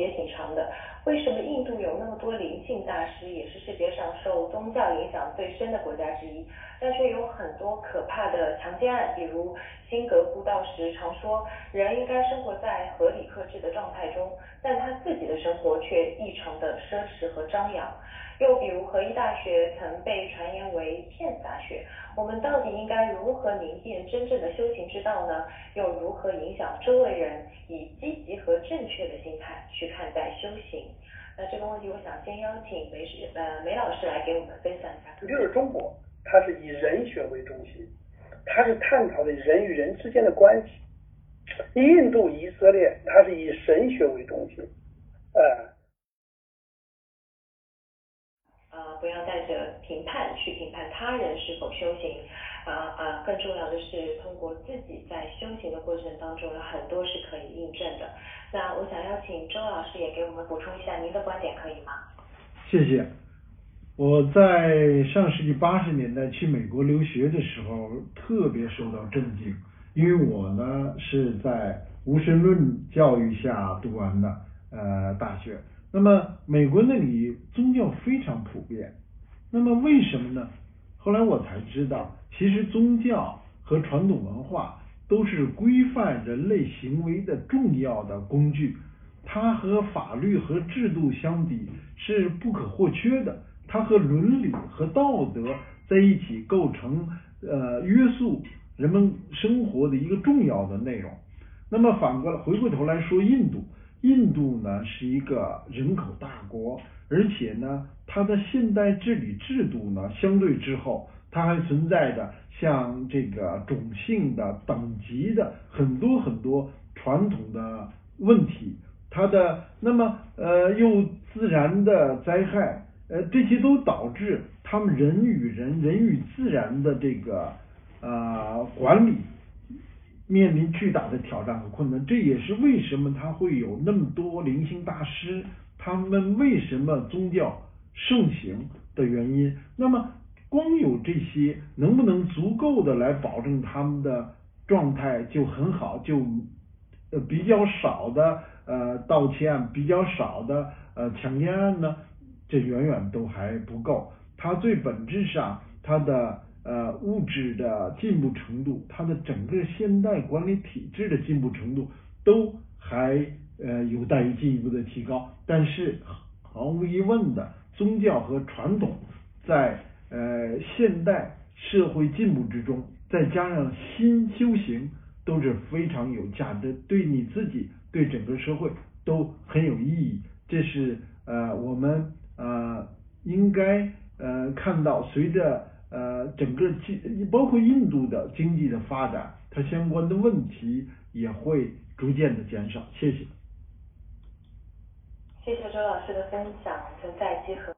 也挺长的。为什么印度有那么多灵性大师，也是世界上受宗教影响最深的国家之一，但却有很多可怕的强奸案？比如辛格布道时常说，人应该生活在合理克制的状态中，但他自己的生活却异常的奢侈和张扬。又比如合一大学曾被传言为骗子大学，我们到底应该如何凝练真正的修行之道呢？又如何影响周围人以积极和正确的心态去看待修行？那这个问题，我想先邀请梅师呃梅老师来给我们分享一下。就是中国，它是以人学为中心，它是探讨的人与人之间的关系；印度、以色列，它是以神学为中心，呃。不带着评判去评判他人是否修行，啊啊，更重要的是通过自己在修行的过程当中有很多是可以印证的。那我想邀请周老师也给我们补充一下您的观点，可以吗？谢谢。我在上世纪八十年代去美国留学的时候，特别受到震惊，因为我呢是在无神论教育下读完的呃大学。那么美国那里宗教非常普遍，那么为什么呢？后来我才知道，其实宗教和传统文化都是规范人类行为的重要的工具，它和法律和制度相比是不可或缺的，它和伦理和道德在一起构成呃约束人们生活的一个重要的内容。那么反过来回过头来说，印度。印度呢是一个人口大国，而且呢，它的现代治理制度呢相对之后，它还存在着像这个种姓的等级的很多很多传统的问题，它的那么呃又自然的灾害，呃这些都导致他们人与人人与自然的这个呃管理。面临巨大的挑战和困难，这也是为什么他会有那么多灵性大师，他们为什么宗教盛行的原因。那么，光有这些能不能足够的来保证他们的状态就很好，就呃比较少的呃盗窃案，比较少的呃强奸案呢？这远远都还不够。它最本质上，它的。呃，物质的进步程度，它的整个现代管理体制的进步程度，都还呃有待于进一步的提高。但是毫无疑问的，宗教和传统在呃现代社会进步之中，再加上新修行，都是非常有价值，对你自己，对整个社会都很有意义。这是呃我们呃应该呃看到随着。呃，整个经包括印度的经济的发展，它相关的问题也会逐渐的减少。谢谢。谢谢周老师的分享，存在集合。